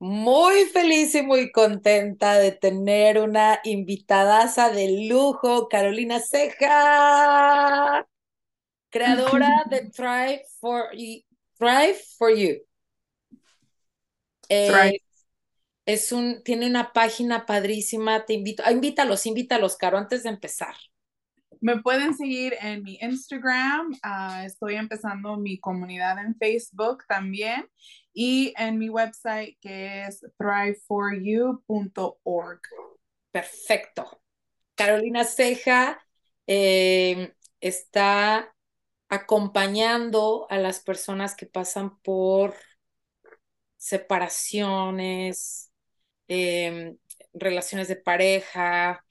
Muy feliz y muy contenta de tener una invitadaza de lujo, Carolina Ceja, creadora de Thrive for You. Thrive for You. Eh, es un, tiene una página padrísima, te invito, ah, invítalos, invítalos, Caro, antes de empezar. Me pueden seguir en mi Instagram, ah, estoy empezando mi comunidad en Facebook también y en mi website que es thriveforyou.org. Perfecto. Carolina Ceja eh, está acompañando a las personas que pasan por separaciones, em, relaciones de pareja,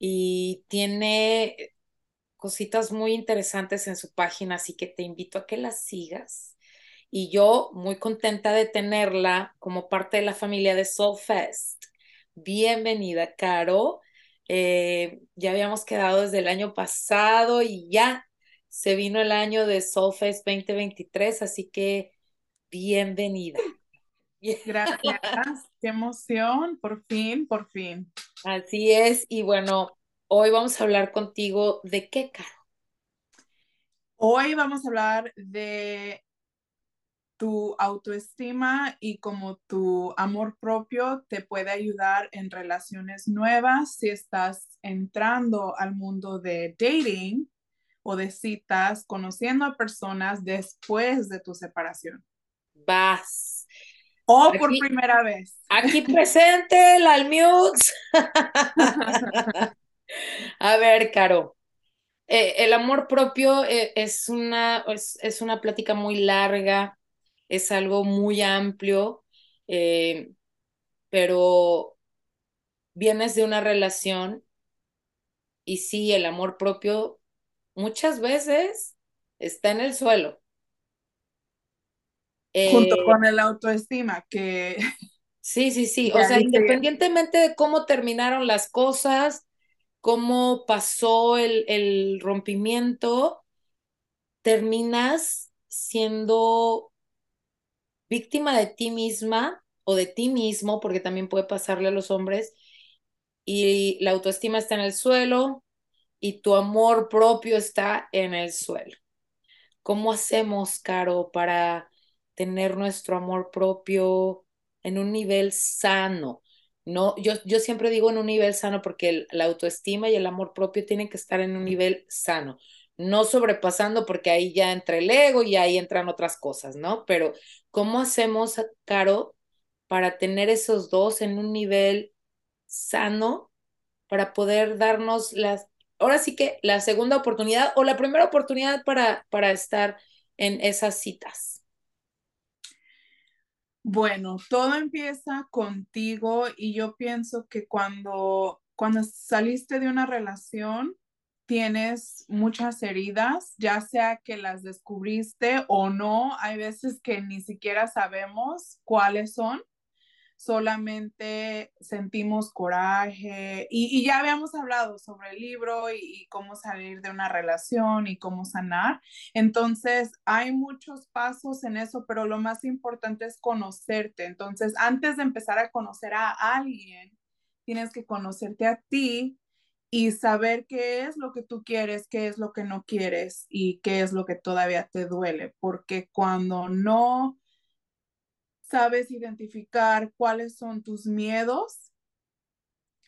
y tiene cositas muy interesantes en su página, así que te invito a que la sigas. Y yo muy contenta de tenerla como parte de la familia de Soul Fest. Bienvenida, Caro. Eh, ya habíamos quedado desde el año pasado y ya se vino el año de Soul Fest 2023, así que bienvenida. Gracias, qué emoción, por fin, por fin. Así es, y bueno, hoy vamos a hablar contigo de qué, Caro. Hoy vamos a hablar de tu autoestima y cómo tu amor propio te puede ayudar en relaciones nuevas si estás entrando al mundo de dating o de citas, conociendo a personas después de tu separación. Vas. O por primera vez. Aquí presente la Almux. A ver, Caro. Eh, el amor propio eh, es, una, es, una plática muy larga, es algo muy amplio, eh, pero vienes de una relación y sí, el amor propio muchas veces está en el suelo. Junto con el autoestima, que... Sí, sí, sí. O sea, independientemente de cómo terminaron las cosas, cómo pasó el, el rompimiento, terminas siendo víctima de ti misma o de ti mismo, porque también puede pasarle a los hombres, y la autoestima está en el suelo y tu amor propio está en el suelo. ¿Cómo hacemos, Caro, para tener nuestro amor propio en un nivel sano. No, yo, yo siempre digo en un nivel sano porque la autoestima y el amor propio tienen que estar en un nivel sano, no sobrepasando porque ahí ya entra el ego y ahí entran otras cosas, ¿no? Pero ¿cómo hacemos, Caro, para tener esos dos en un nivel sano para poder darnos las, ahora sí que la segunda oportunidad o la primera oportunidad para, para estar en esas citas? Bueno, todo empieza contigo y yo pienso que cuando, cuando saliste de una relación, tienes muchas heridas, ya sea que las descubriste o no, hay veces que ni siquiera sabemos cuáles son solamente sentimos coraje y, ya habíamos hablado sobre el libro y, cómo salir de una relación y cómo sanar. Entonces, hay muchos pasos en eso, pero lo más importante es conocerte. Entonces, antes de empezar a conocer a alguien, tienes que conocerte a ti y saber qué es lo que tú quieres, qué es lo que no quieres y qué es lo que todavía te duele, porque cuando no sabes identificar cuáles son tus miedos,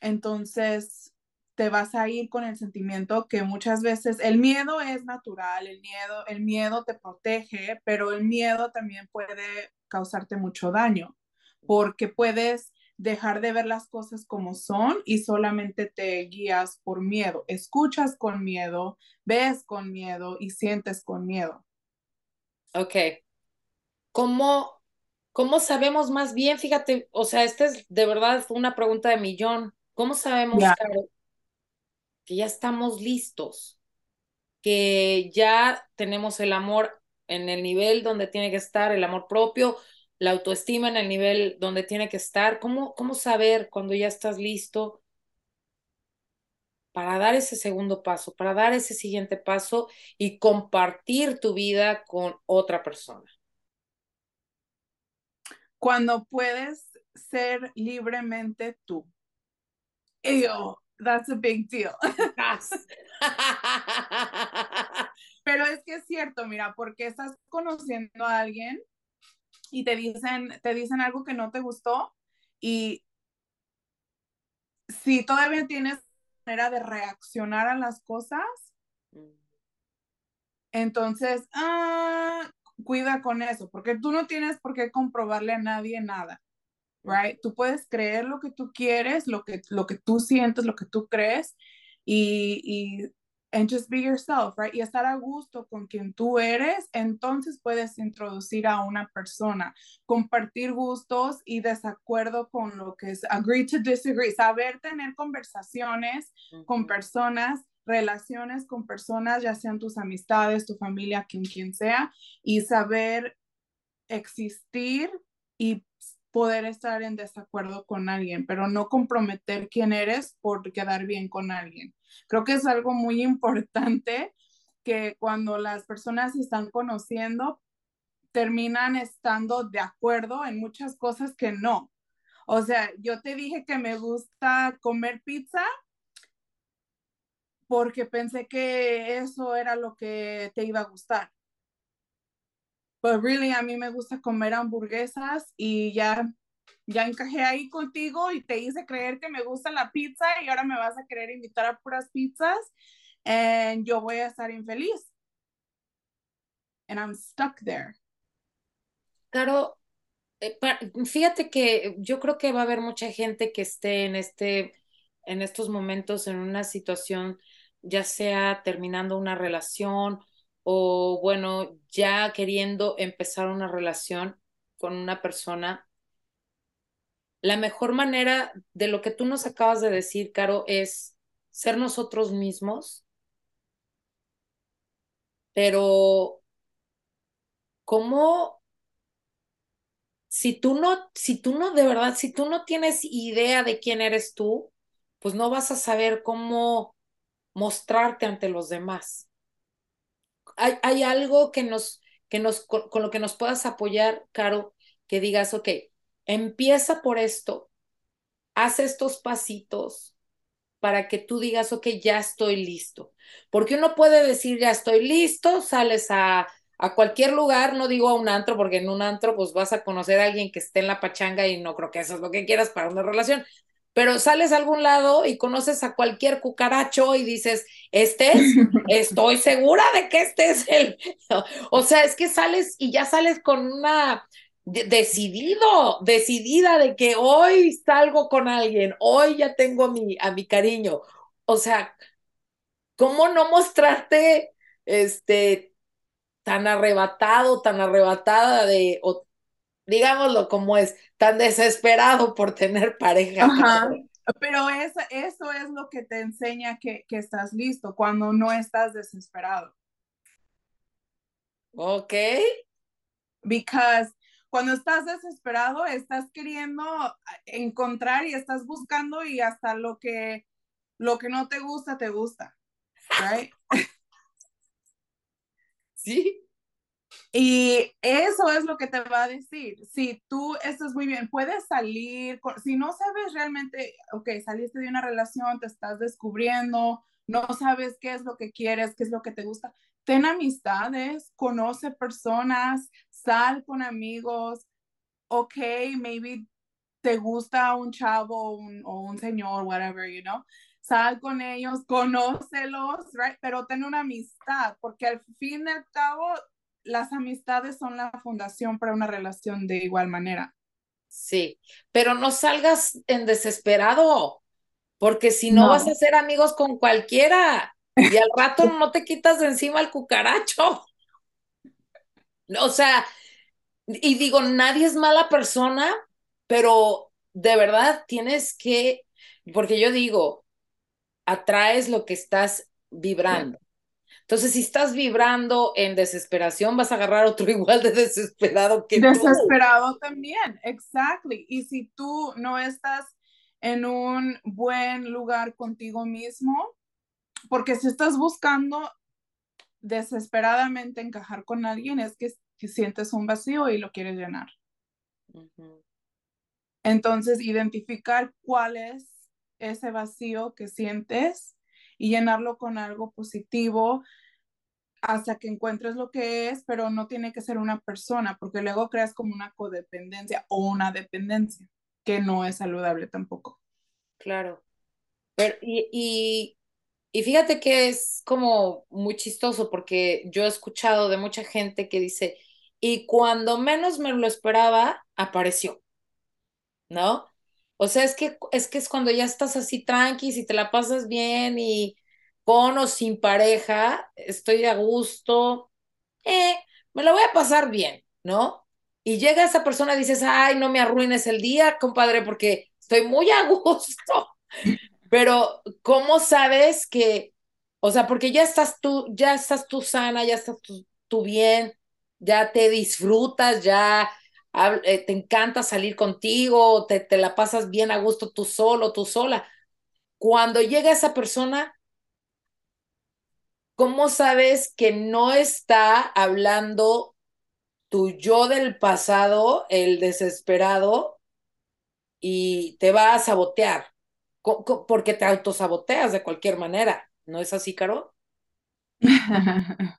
entonces te vas a ir con el sentimiento que muchas veces el miedo es natural, el miedo, el miedo te protege, pero el miedo también puede causarte mucho daño porque puedes dejar de ver las cosas como son y solamente te guías por miedo, escuchas con miedo, ves con miedo y sientes con miedo. Ok. ¿Cómo ¿Cómo sabemos más bien? Fíjate, o sea, esta es de verdad una pregunta de millón. ¿Cómo sabemos, que ya estamos listos? Que ya tenemos el amor en el nivel donde tiene que estar, el amor propio, la autoestima en el nivel donde tiene que estar. ¿Cómo, cómo saber cuando ya estás listo para dar ese segundo paso, para dar ese siguiente paso y compartir tu vida con otra persona? cuando puedes ser libremente tú. Yo, that's a big deal. Pero es que es cierto, mira, porque estás conociendo a alguien y te dicen, te dicen algo que no te gustó y si todavía tienes manera de reaccionar a las cosas, mm. entonces, ah, cuida con eso, porque tú no tienes por qué comprobarle a nadie nada, right? Tú puedes creer lo que tú quieres, lo que, lo que tú sientes, lo que tú crees, y, y and just be yourself, right? Y estar a gusto con quien tú eres, entonces puedes introducir a una persona, compartir gustos y desacuerdo con lo que es agree to disagree, saber tener conversaciones con personas, relaciones con personas, ya sean tus amistades, tu familia, quien quien sea, y saber existir y poder estar en desacuerdo con alguien, pero no comprometer quién eres por quedar bien con alguien. Creo que es algo muy importante que cuando las personas se están conociendo, terminan estando de acuerdo en muchas cosas que no. O sea, yo te dije que me gusta comer pizza porque pensé que eso era lo que te iba a gustar. Pero really a mí me gusta comer hamburguesas y ya ya encajé ahí contigo y te hice creer que me gusta la pizza y ahora me vas a querer invitar a puras pizzas y yo voy a estar infeliz. And I'm stuck there. Claro, eh, fíjate que yo creo que va a haber mucha gente que esté en este en estos momentos en una situación ya sea terminando una relación o bueno, ya queriendo empezar una relación con una persona la mejor manera de lo que tú nos acabas de decir, Caro, es ser nosotros mismos, pero ¿cómo? Si tú no, si tú no, de verdad, si tú no tienes idea de quién eres tú, pues no vas a saber cómo mostrarte ante los demás. Hay, hay algo que nos, que nos, con, con lo que nos puedas apoyar, Caro, que digas, ok, Empieza por esto, haz estos pasitos para que tú digas, ok, ya estoy listo. Porque uno puede decir, ya estoy listo, sales a, a cualquier lugar, no digo a un antro, porque en un antro pues vas a conocer a alguien que esté en la pachanga y no creo que eso es lo que quieras para una relación, pero sales a algún lado y conoces a cualquier cucaracho y dices, este es, estoy segura de que este es el, o sea, es que sales y ya sales con una decidido, decidida de que hoy salgo con alguien, hoy ya tengo a mi, a mi cariño. O sea, ¿cómo no mostrarte este tan arrebatado, tan arrebatada de, o, digámoslo como es, tan desesperado por tener pareja? Pero eso, eso es lo que te enseña que, que estás listo, cuando no estás desesperado. Ok. Because cuando estás desesperado, estás queriendo encontrar y estás buscando y hasta lo que, lo que no te gusta, te gusta. Right? Sí. Y eso es lo que te va a decir. Si tú estás muy bien, puedes salir, si no sabes realmente, ok, saliste de una relación, te estás descubriendo, no sabes qué es lo que quieres, qué es lo que te gusta, ten amistades, conoce personas, sal con amigos, ok, maybe te gusta un chavo un, o un señor, whatever, you know, sal con ellos, conócelos, right? Pero ten una amistad, porque al fin y al cabo, las amistades son la fundación para una relación de igual manera. Sí, pero no salgas en desesperado, porque si no, no. vas a ser amigos con cualquiera. Y al rato no te quitas de encima el cucaracho. O sea, y digo, nadie es mala persona, pero de verdad tienes que, porque yo digo, atraes lo que estás vibrando. Entonces, si estás vibrando en desesperación, vas a agarrar otro igual de desesperado que Desesperado también, exactly. Y si tú no estás en un buen lugar contigo mismo, porque si estás buscando desesperadamente encajar con alguien, es que, sientes un vacío y lo quieres llenar. Entonces, identificar cuál es ese vacío que sientes y llenarlo con algo positivo hasta que encuentres lo que es, pero no tiene que ser una persona, porque luego creas como una codependencia o una dependencia, que no es saludable tampoco. Claro. Pero, y, y, y fíjate que es como muy chistoso porque yo he escuchado de mucha gente que dice, y cuando menos me lo esperaba, apareció, ¿no? O sea, es que es que es cuando ya estás así tranqui, si te la pasas bien y con o sin pareja, estoy a gusto, eh, me lo voy a pasar bien, ¿no? Y llega esa persona y dices, ay, no me arruines el día, compadre, porque estoy muy a gusto. Pero, ¿cómo sabes que, o sea, porque ya estás tú, ya estás tú sana, ya estás tú bien, ya te disfrutas, ya eh, te encanta salir contigo, te, te la pasas bien a gusto tú solo, tú sola. Cuando llega esa persona, ¿cómo sabes que no está hablando tu yo del pasado, el desesperado, y te va a sabotear? Porque te autosaboteas de cualquier manera. ¿No es así, Caro?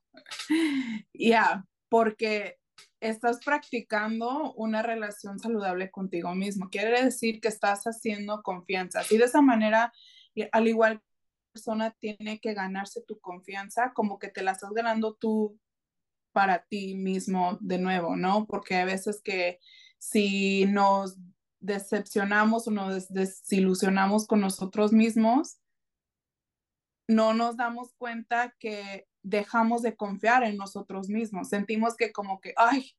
Ya, porque estás practicando una relación saludable contigo mismo. Quiere decir que estás haciendo confianza. Y de esa manera, al igual que la persona tiene que ganarse tu confianza, como que te la estás ganando tú para ti mismo de nuevo, ¿no? Porque a veces que si nos decepcionamos o nos desilusionamos con nosotros mismos, no nos damos cuenta que dejamos de confiar en nosotros mismos. Sentimos que como que, ay,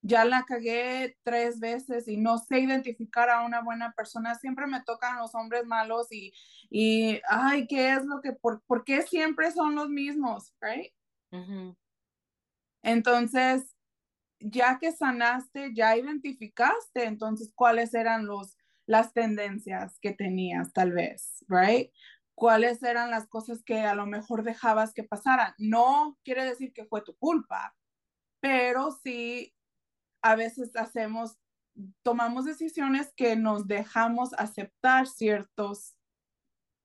ya la cagué tres veces y no sé identificar a una buena persona. Siempre me tocan los hombres malos y, y ay, ¿qué es lo que, por, por qué siempre son los mismos? Right? Entonces, ya que sanaste, ya identificaste entonces cuáles eran los, las tendencias que tenías tal vez, right? Cuáles eran las cosas que a lo mejor dejabas que pasaran. No quiere decir que fue tu culpa, pero sí a veces hacemos, tomamos decisiones que nos dejamos aceptar ciertos,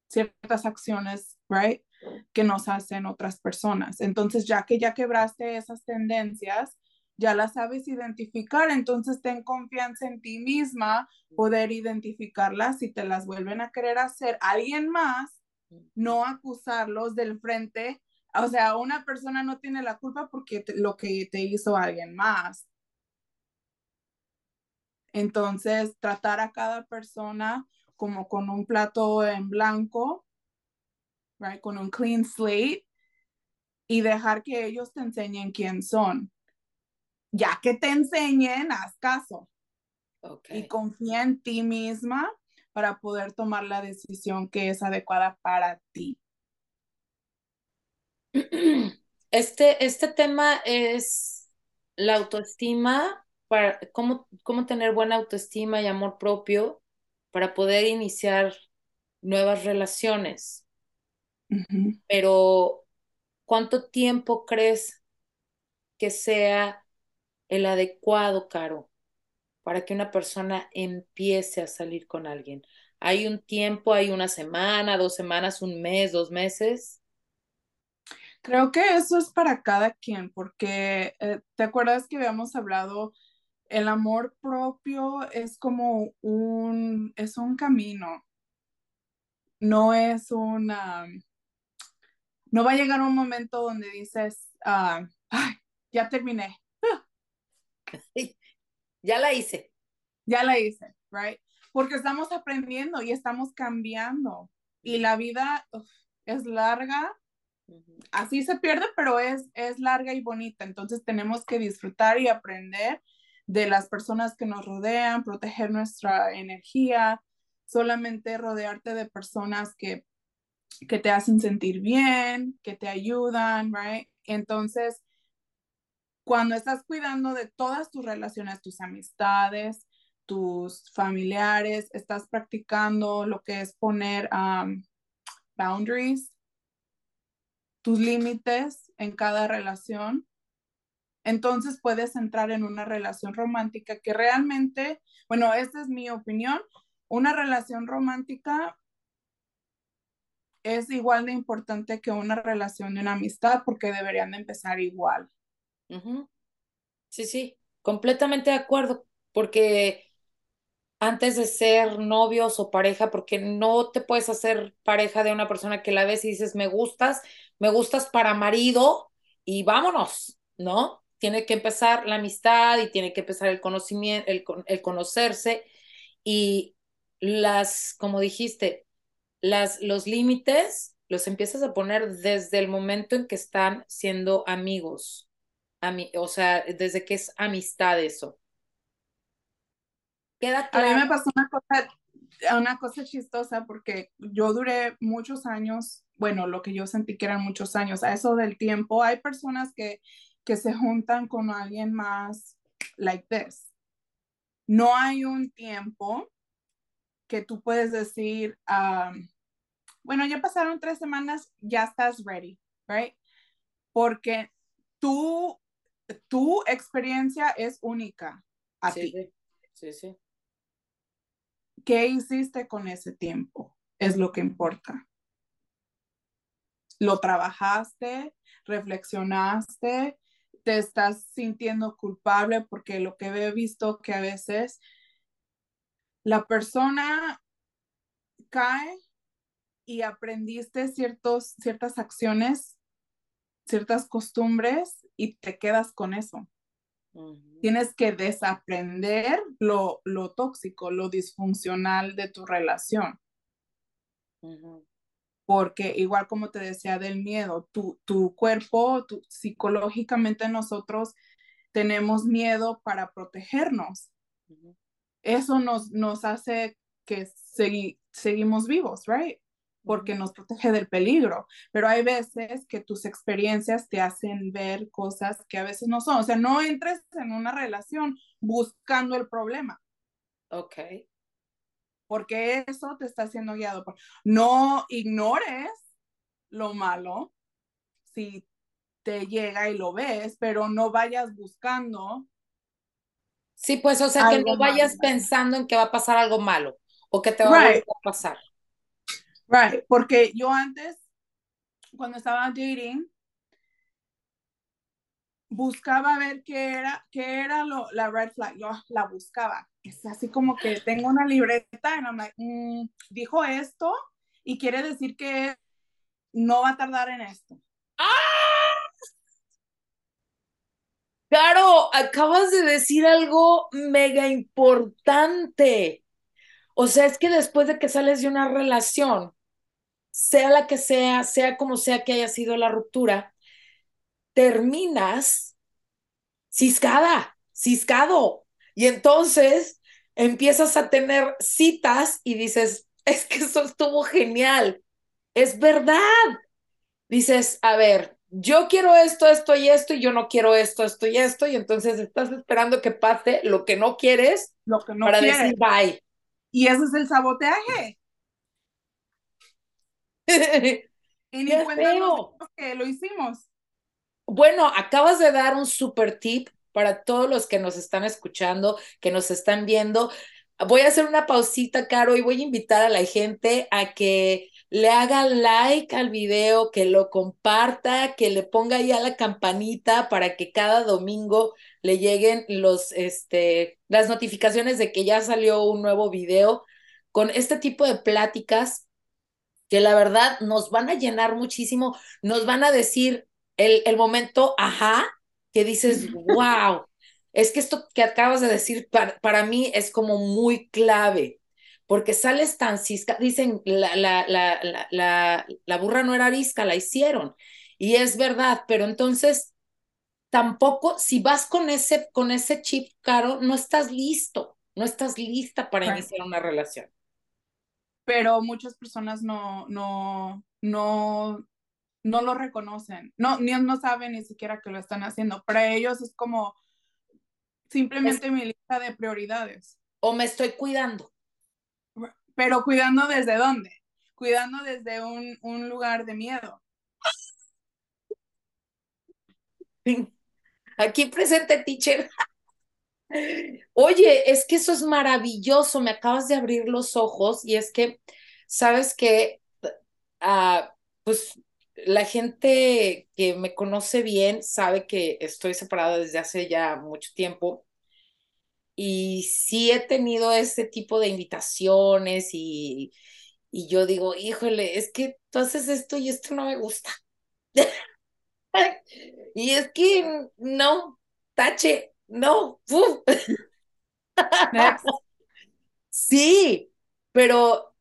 ciertas acciones, right? Que nos hacen otras personas. Entonces, ya que ya quebraste esas tendencias, ya las sabes identificar, entonces ten confianza en ti misma, poder identificarlas si te las vuelven a querer hacer alguien más, no acusarlos del frente. O sea, una persona no tiene la culpa porque lo que te hizo alguien más. Entonces, tratar a cada persona como con un plato en blanco, right, con un clean slate y dejar que ellos te enseñen quién son. Ya que te enseñen, haz caso. Y confía en ti misma para poder tomar la decisión que es adecuada para ti. Este, este tema es la autoestima, para cómo, cómo tener buena autoestima y amor propio para poder iniciar nuevas relaciones. Pero, ¿cuánto tiempo crees que sea el adecuado, Caro? Para que una persona empiece a salir con alguien? ¿Hay un tiempo, hay una semana, dos semanas, un mes, dos meses? Creo que eso es para cada quien, porque eh, te acuerdas que habíamos hablado, el amor propio es como un, es un camino, no es una, no va a llegar un momento donde dices, ah, ay, ya terminé. Ya la hice. Ya la hice, right? Porque estamos aprendiendo y estamos cambiando. Y la vida es larga. Así se pierde, pero es, es larga y bonita. Entonces tenemos que disfrutar y aprender de las personas que nos rodean, proteger nuestra energía, solamente rodearte de personas que, que te hacen sentir bien, que te ayudan, right? Entonces, cuando estás cuidando de todas tus relaciones, tus amistades, tus familiares, estás practicando lo que es poner boundaries, tus límites en cada relación, entonces puedes entrar en una relación romántica que realmente, bueno, esta es mi opinión, una relación romántica es igual de importante que una relación de una amistad porque deberían de empezar igual. Sí, sí, completamente de acuerdo, porque antes de ser novios o pareja, porque no te puedes hacer pareja de una persona que la ves y dices, me gustas, me gustas para marido y vámonos, ¿no? Tiene que empezar la amistad y tiene que empezar el conocimiento, el, el conocerse y las, como dijiste, las, los límites los empiezas a poner desde el momento en que están siendo amigos, o sea, desde que es amistad eso. Queda claro. A mí me pasó una cosa, una cosa chistosa porque yo duré muchos años, bueno, lo que yo sentí que eran muchos años, a eso del tiempo, hay personas que, que se juntan con alguien más like this. No hay un tiempo que tú puedes decir, um, bueno, ya pasaron tres semanas, ya estás ready, right? Porque tu, tu experiencia es única a sí, ti. Sí, sí. ¿Qué hiciste con ese tiempo? Es lo que importa. Lo trabajaste, reflexionaste, te estás sintiendo culpable porque lo que he visto que a veces la persona cae y aprendiste ciertos, ciertas acciones, ciertas costumbres y te quedas con eso. Tienes que desaprender lo, lo, tóxico, lo disfuncional de tu relación. Porque igual como te decía del miedo, tu, tu cuerpo, tu, psicológicamente nosotros tenemos miedo para protegernos. Eso nos, nos hace que seguimos vivos, right? Porque nos protege del peligro, pero hay veces que tus experiencias te hacen ver cosas que a veces no son, o sea, no entres en una relación buscando el problema. Ok. Porque eso te está siendo guiado por... No ignores lo malo si te llega y lo ves, pero no vayas buscando. Sí, pues, o sea, que no vayas pensando en que va a pasar algo malo o que te va a pasar. Right, porque yo antes, cuando estaba dating, buscaba ver qué era, qué era la red flag. Yo la buscaba. Es así como que tengo una libreta y mm, dijo esto y quiere decir que no va a tardar en esto. ¡Ah! Claro, acabas de decir algo mega importante. O sea, es que después de que sales de una relación, sea la que sea, sea como sea que haya sido la ruptura, terminas ciscada, ciscado. Y entonces empiezas a tener citas y dices, es que eso estuvo genial, es verdad. Dices, a ver, yo quiero esto, esto y esto, y yo no quiero esto, esto y esto, y entonces estás esperando que pase lo que no quieres lo que no para decir bye. Y ese es el saboteaje. y ni cuenta que lo hicimos. Bueno, acabas de dar un super tip para todos los que nos están escuchando, que nos están viendo. Voy a hacer una pausita, Caro, y voy a invitar a la gente a que le haga like al video, que lo comparta, que le ponga ahí a la campanita para que cada domingo le lleguen los, este, las notificaciones de que ya salió un nuevo video con este tipo de pláticas que la verdad nos van a llenar muchísimo, nos van a decir el, el momento, ajá, que dices, wow, es que esto que acabas de decir para, para mí es como muy clave, porque sales tan cisca, dicen, la, la, la, la, la burra no era arisca, la hicieron, y es verdad, pero entonces tampoco, si vas con ese, con ese chip caro, no estás listo, no estás lista para iniciar una relación pero muchas personas no, no, no, no lo reconocen, no, ni no saben ni siquiera que lo están haciendo. Para ellos es como simplemente mi lista de prioridades. O me estoy cuidando. Pero cuidando desde dónde? Cuidando desde un, un lugar de miedo. Aquí presente, teacher. Oye, es que eso es maravilloso, me acabas de abrir los ojos y es que, sabes que, ah, pues la gente que me conoce bien sabe que estoy separada desde hace ya mucho tiempo y sí he tenido ese tipo de invitaciones y, y yo digo, híjole, es que tú haces esto y esto no me gusta. y es que no, tache, no. sí, pero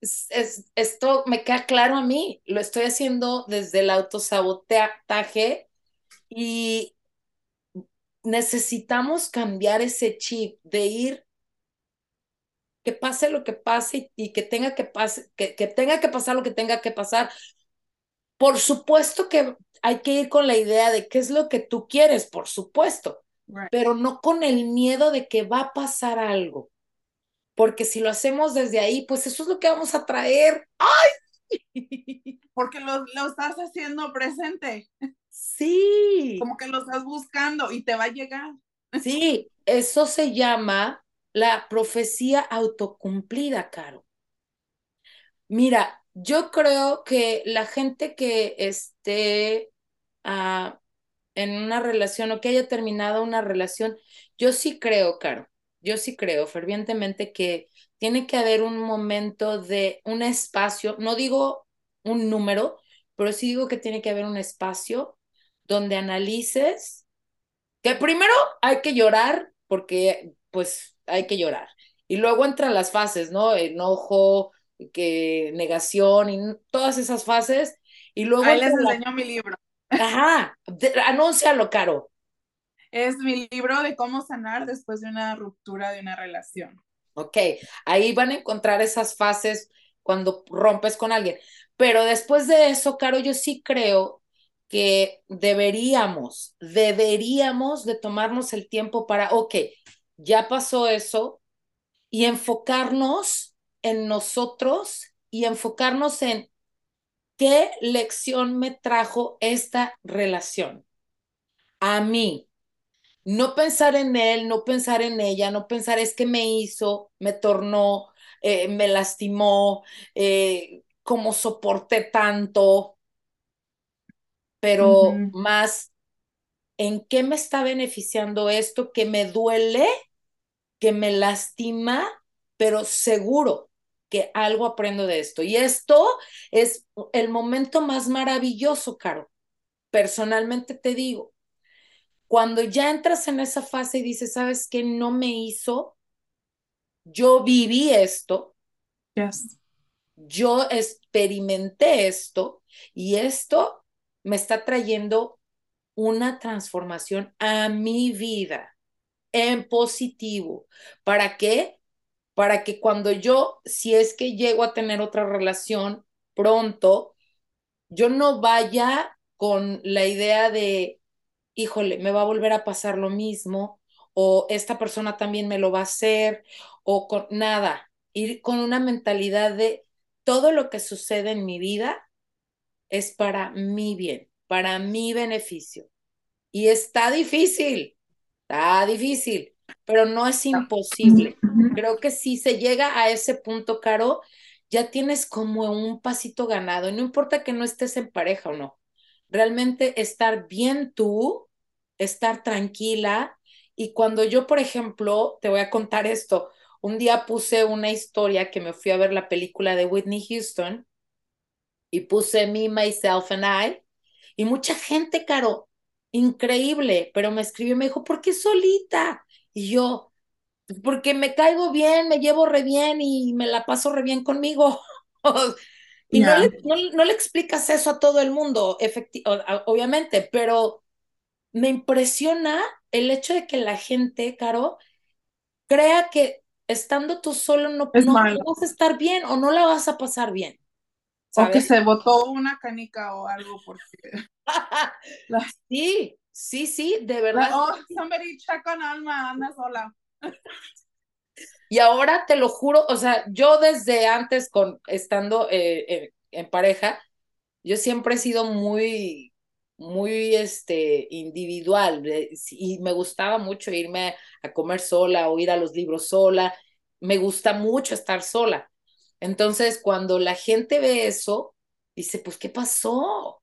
es, esto me queda claro a mí, lo estoy haciendo desde el autosabotaje y necesitamos cambiar ese chip de ir que pase lo que pase y que tenga que, pase, que, que tenga que pasar lo que tenga que pasar. Por supuesto que hay que ir con la idea de qué es lo que tú quieres, por supuesto, right. pero no con el miedo de que va a pasar algo. Porque si lo hacemos desde ahí, pues eso es lo que vamos a traer. ¡Ay! Porque lo, lo estás haciendo presente. Sí. Como que lo estás buscando y te va a llegar. Sí, eso se llama la profecía autocumplida, Caro. Mira, yo creo que la gente que esté uh, en una relación o que haya terminado una relación, yo sí creo, Caro, yo sí creo fervientemente que tiene que haber un momento de un espacio, no digo un número, pero sí digo que tiene que haber un espacio donde analices que primero hay que llorar porque pues hay que llorar. Y luego entran las fases, ¿no? Enojo, que negación y todas esas fases. Y luego. Ahí les enseñó la... mi libro. Ajá, anúncialo, Caro. Es mi libro de cómo sanar después de una ruptura de una relación. Ok, ahí van a encontrar esas fases cuando rompes con alguien. Pero después de eso, Caro, yo sí creo que deberíamos, deberíamos de tomarnos el tiempo para, ok, ya pasó eso, y enfocarnos en nosotros y enfocarnos en qué lección me trajo esta relación a mí. No pensar en él, no pensar en ella, no pensar es que me hizo, me tornó, eh, me lastimó, eh, cómo soporté tanto, pero uh -huh. más en qué me está beneficiando esto que me duele que me lastima, pero seguro que algo aprendo de esto. Y esto es el momento más maravilloso, Caro. Personalmente te digo, cuando ya entras en esa fase y dices, ¿sabes qué? No me hizo, yo viví esto, yes. yo experimenté esto y esto me está trayendo una transformación a mi vida en positivo. ¿Para qué? Para que cuando yo, si es que llego a tener otra relación pronto, yo no vaya con la idea de, híjole, me va a volver a pasar lo mismo, o esta persona también me lo va a hacer, o con nada, ir con una mentalidad de todo lo que sucede en mi vida es para mi bien, para mi beneficio. Y está difícil, Está difícil, pero no es imposible. Creo que si se llega a ese punto, Caro, ya tienes como un pasito ganado. Y no importa que no estés en pareja o no. Realmente estar bien tú, estar tranquila. Y cuando yo, por ejemplo, te voy a contar esto, un día puse una historia que me fui a ver la película de Whitney Houston y puse Me, Myself and I. Y mucha gente, Caro, increíble, pero me escribió y me dijo, ¿por qué solita? Y yo, porque me caigo bien, me llevo re bien y me la paso re bien conmigo. y no, le, no, no, le, explicas eso a todo el mundo, obviamente, pero me impresiona el hecho de que la gente, Caro, crea que estando tú solo no, no, vas a estar bien o no la vas a pasar bien. ¿sabes? O que se botó una canica o algo porque... la... Sí, sí, sí, de verdad. oh, somebody check on Alma, anda sola. Y ahora te lo juro, o sea, yo desde antes, con, estando eh, eh, en pareja, yo siempre he sido muy, muy este, individual y me gustaba mucho irme a comer sola o ir a los libros sola. Me gusta mucho estar sola. Entonces, cuando la gente ve eso, dice, pues, ¿qué pasó?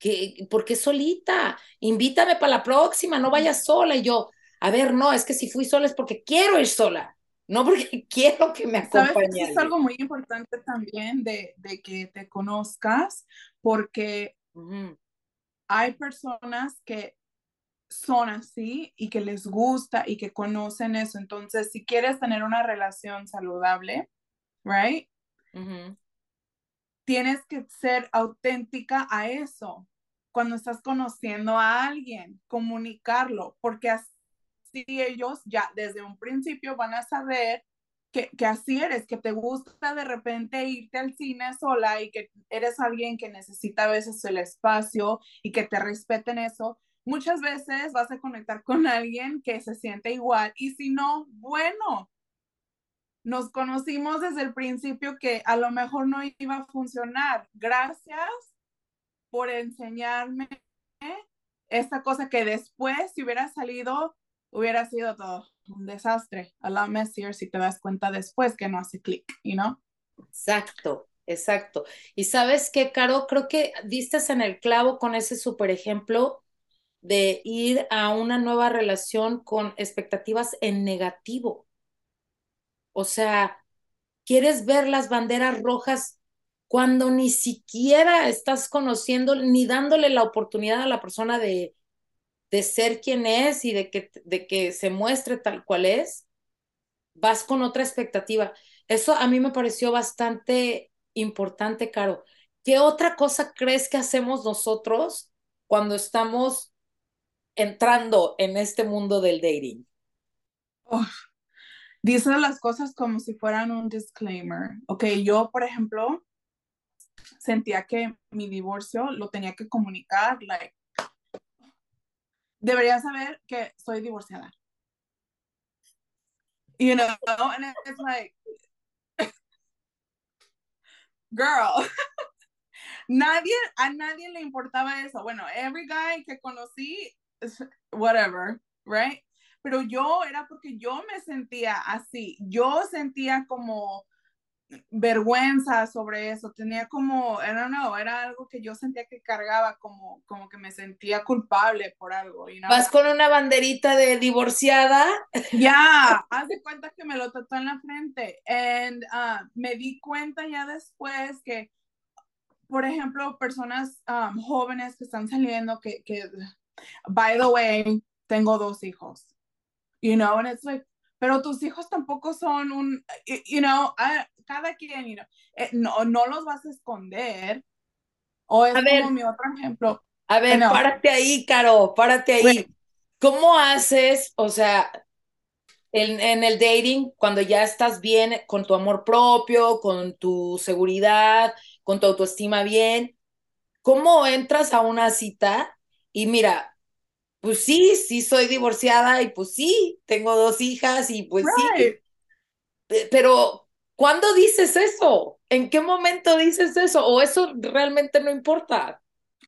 ¿Qué, ¿Por qué solita? Invítame para la próxima, no vayas sola. Y yo, a ver, no, es que si fui sola es porque quiero ir sola, no porque quiero que me acompañe. ¿Sabes? es algo muy importante también de, de que te conozcas, porque hay personas que son así y que les gusta y que conocen eso. Entonces, si quieres tener una relación saludable, right? Tienes que ser auténtica a eso. Cuando estás conociendo a alguien, comunicarlo, porque así ellos ya desde un principio van a saber que, que, así eres, que te gusta de repente irte al cine sola y que eres alguien que necesita a veces el espacio y que te respeten eso, muchas veces vas a conectar con alguien que se siente igual y si no, bueno, nos conocimos desde el principio que a lo mejor no iba a funcionar. Gracias por enseñarme esta cosa que después, si hubiera salido, hubiera sido todo un desastre. A la messier si te das cuenta después que no hace clic, ¿y no? Exacto, exacto. Y sabes qué, Caro, creo que diste en el clavo con ese super ejemplo de ir a una nueva relación con expectativas en negativo. O sea, quieres ver las banderas rojas cuando ni siquiera estás conociendo ni dándole la oportunidad a la persona de, de ser quien es y de que, de que se muestre tal cual es, vas con otra expectativa. Eso a mí me pareció bastante importante, Caro. ¿Qué otra cosa crees que hacemos nosotros cuando estamos entrando en este mundo del dating? Oh, dice las cosas como si fueran un disclaimer. Ok, yo, por ejemplo, sentía que mi divorcio lo tenía que comunicar, like, debería saber que soy divorciada. You know, and it's like, girl, nadie, a nadie le importaba eso. Bueno, every guy que conocí, whatever, right? Pero yo era porque yo me sentía así. Yo sentía como vergüenza sobre eso, tenía como, era no, era algo que yo sentía que cargaba como, como que me sentía culpable por algo. You ¿Vas con una banderita de divorciada? Ya, haz de cuenta que me lo trató en la frente. Y uh, me di cuenta ya después que, por ejemplo, personas um, jóvenes que están saliendo, que, que, by the way, tengo dos hijos. You know, and it's like, pero tus hijos tampoco son un, you know, cada quien, you know, eh, no, no los vas a esconder. O es como mi otro ejemplo. A ver, párate ahí, Caro, párate ahí. ¿Cómo haces, o sea, en, en, el dating, cuando ya estás bien con tu amor propio, con tu seguridad, con tu autoestima bien, ¿cómo entras a una cita? Y mira, pues sí, sí soy divorciada y pues sí, tengo dos hijas y pues sí. Pero ¿Cuándo dices eso? ¿En qué momento dices eso? ¿O eso realmente no importa?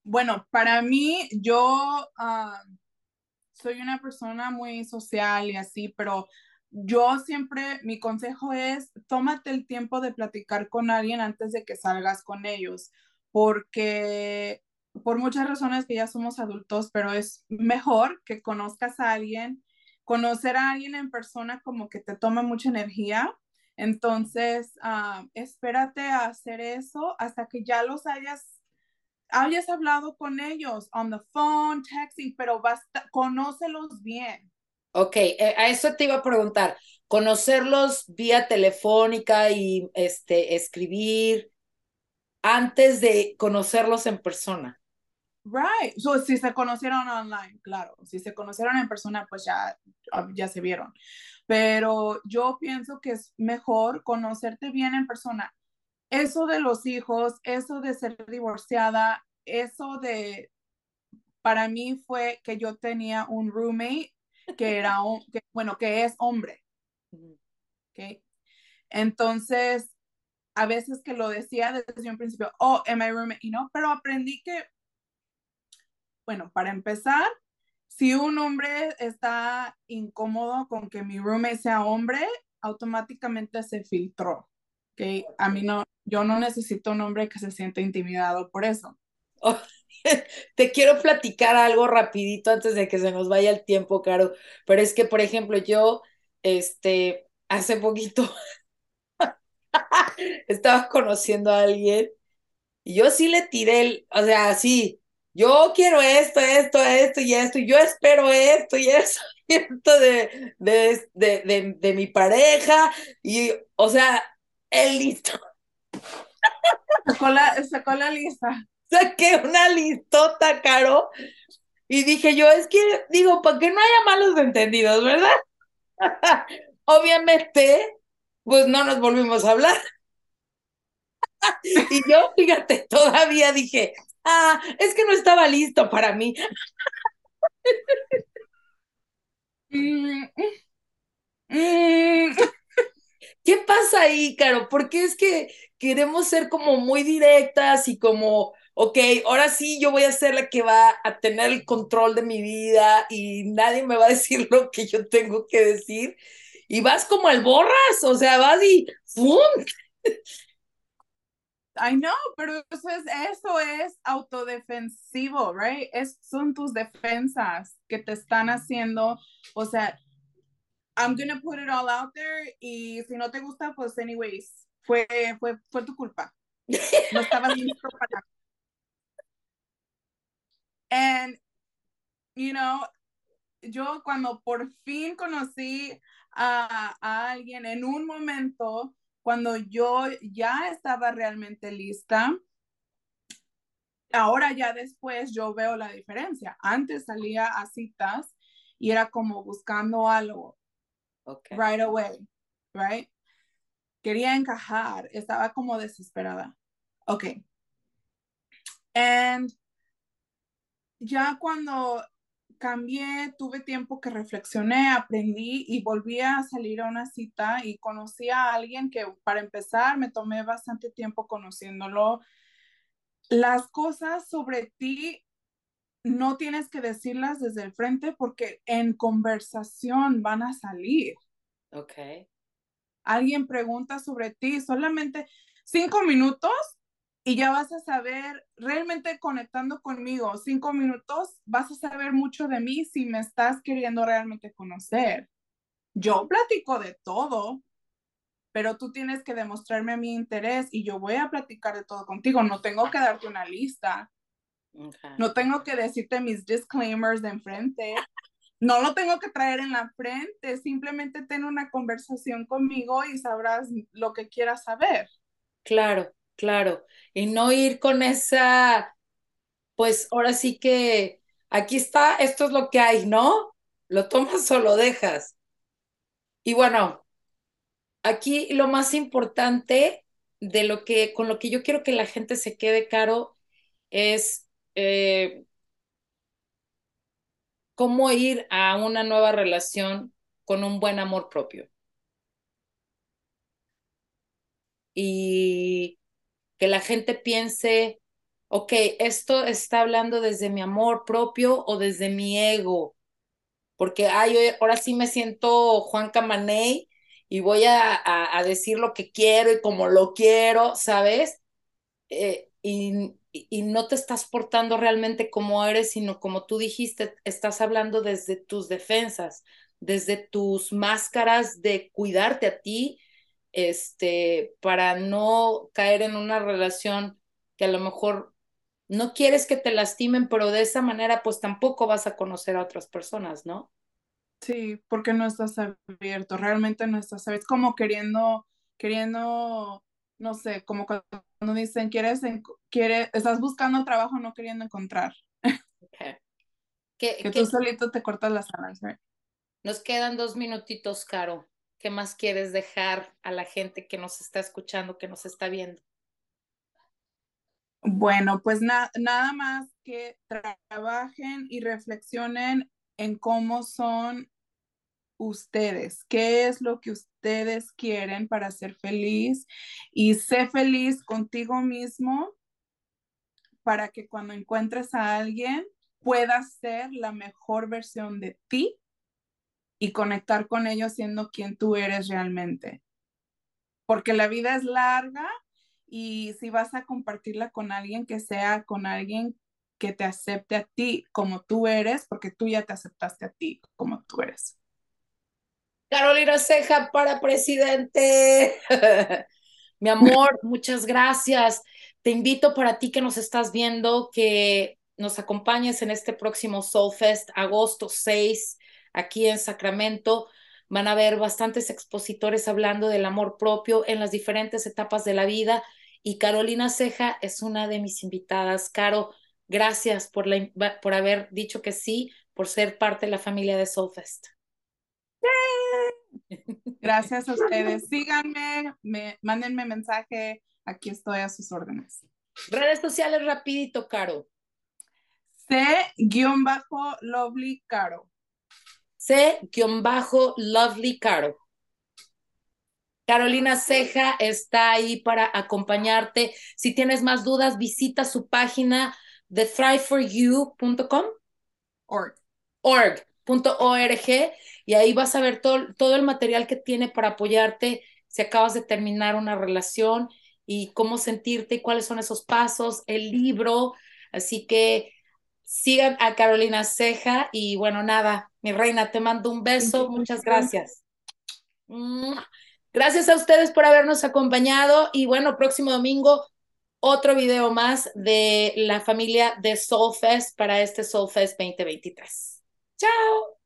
Bueno, para mí, yo ah, soy una persona muy social y así, pero yo siempre, mi consejo es, tómate el tiempo de platicar con alguien antes de que salgas con ellos, porque por muchas razones que ya somos adultos, pero es mejor que conozcas a alguien, conocer a alguien en persona como que te toma mucha energía entonces, ah, espérate a hacer eso hasta que ya los hayas, hayas hablado con ellos on the phone, texting, pero basta, conócelos bien. Ok, eh, a eso te iba a preguntar, conocerlos vía telefónica y este, escribir antes de conocerlos en persona. Right. So, si se conocieron online, claro. Si se conocieron en persona, pues ya, ya se vieron pero yo pienso que es mejor conocerte bien en persona. Eso de los hijos, eso de ser divorciada, eso de, para mí fue que yo tenía un roommate que era, bueno, que es hombre. ¿okay? Entonces, a veces que lo decía desde un principio, oh, am I roommate? Y no, pero aprendí que Bueno, para empezar, si un hombre está incómodo con que mi roommate sea hombre, automáticamente se filtró. ¿okay? A mí no, yo no necesito un hombre que se sienta intimidado por eso. Oh, te quiero platicar algo rapidito antes de que se nos vaya el tiempo, Caro. Pero es que, por ejemplo, yo, este, hace poquito estaba conociendo a alguien y yo sí le tiré el, o sea, sí, yo quiero esto, esto, esto y esto, y yo espero esto y eso, y esto de, de, de, de, de mi pareja, y, o sea, él listo. Sacó la, sacó la lista. Saqué una listota, Caro, y dije yo, es que, digo, para que no haya malos entendidos, ¿verdad? Obviamente, pues no nos volvimos a hablar. y yo, fíjate, todavía dije, ah, es que no estaba listo para mí. ¿Qué pasa ahí, Caro? Porque es que queremos ser como muy directas y como, ok, ahora sí yo voy a ser la que va a tener el control de mi vida y nadie me va a decir lo que yo tengo que decir. Y vas como al borras, o sea, vas y ¡fum! I know, pero eso es, eso es autodefensivo, right? Es, son tus defensas que te están haciendo, o sea, I'm gonna put it all out there y si no te gusta, pues anyways, fue, fue, fue tu culpa. No estabas listo para... And, you know, yo cuando por fin conocí a, a alguien en un momento cuando yo ya estaba realmente lista, ahora ya después yo veo la diferencia. Antes salía a citas y era como buscando algo. Okay. Right away, right? Quería encajar, estaba como desesperada. Ok. And ya cuando cambié, tuve tiempo que reflexioné, aprendí y volví a salir a una cita y conocí a alguien que para empezar me tomé bastante tiempo conociéndolo. Las cosas sobre ti no tienes que decirlas desde el frente porque en conversación van a salir. Ok. Alguien pregunta sobre ti, solamente cinco minutos y ya vas a saber, realmente conectando conmigo, cinco minutos, vas a saber mucho de mí si me estás queriendo realmente conocer. Yo platico de todo, pero tú tienes que demostrarme mi interés y yo voy a platicar de todo contigo. No tengo que darte una lista. okay. No tengo que decirte mis disclaimers de enfrente. No lo tengo que traer en la frente. Simplemente ten una conversación conmigo y sabrás lo que quieras saber. Claro, claro. Y no ir con esa, pues ahora sí que aquí está, esto es lo que hay, ¿no? Lo tomas o lo dejas. Y bueno, aquí lo más importante de lo que, con lo que yo quiero que la gente se quede caro es eh, cómo ir a una nueva relación con un buen amor propio. Y que la gente piense, ok, esto está hablando desde mi amor propio o desde mi ego, porque ay, ahora sí me siento Juan Camaney y voy a, a, a decir lo que quiero y como lo quiero, ¿sabes? Eh, y, y no te estás portando realmente como eres, sino como tú dijiste, estás hablando desde tus defensas, desde tus máscaras de cuidarte a ti, este, para no caer en una relación que a lo mejor no quieres que te lastimen, pero de esa manera pues tampoco vas a conocer a otras personas, ¿no? Sí, porque no estás abierto, realmente no estás abierto, es como queriendo, queriendo, no sé, como cuando dicen, quieres, quiere, estás buscando trabajo no queriendo encontrar. Okay. Que, que tú solito te cortas las alas, right? Nos quedan dos minutitos, Caro. ¿Qué más quieres dejar a la gente que nos está escuchando, que nos está viendo? Bueno, pues na nada más que trabajen y reflexionen en cómo son ustedes, qué es lo que ustedes quieren para ser feliz y sé feliz contigo mismo para que cuando encuentres a alguien puedas ser la mejor versión de ti y conectar con ellos siendo quien tú eres realmente. Porque la vida es larga y si vas a compartirla con alguien, que sea con alguien que te acepte a ti como tú eres, porque tú ya te aceptaste a ti como tú eres. Carolina Ceja para presidente. Mi amor, muchas gracias. Te invito para ti que nos estás viendo que nos acompañes en este próximo Soul Fest, agosto 6, aquí en Sacramento. Van a haber bastantes expositores hablando del amor propio en las diferentes etapas de la vida y Carolina Ceja es una de mis invitadas. Caro, gracias por, la, por haber dicho que sí, por ser parte de la familia de Soulfest. Gracias a ustedes. Síganme, me, mándenme mensaje. Aquí estoy a sus órdenes. Redes sociales rapidito, Caro. C-Lovely Caro. C-Lovely Caro. Carolina Ceja está ahí para acompañarte. Si tienes más dudas, visita su página de thriveforyou.com. Org. Org.org y ahí vas a ver todo, todo el material que tiene para apoyarte si acabas de terminar una relación y cómo sentirte y cuáles son esos pasos, el libro. Así que sigan a Carolina Ceja y bueno, nada, mi reina, te mando un beso. Muchas gracias. Gracias a ustedes por habernos acompañado y bueno, próximo domingo otro video más de la familia de Soulfest para este Soulfest 2023. Chao.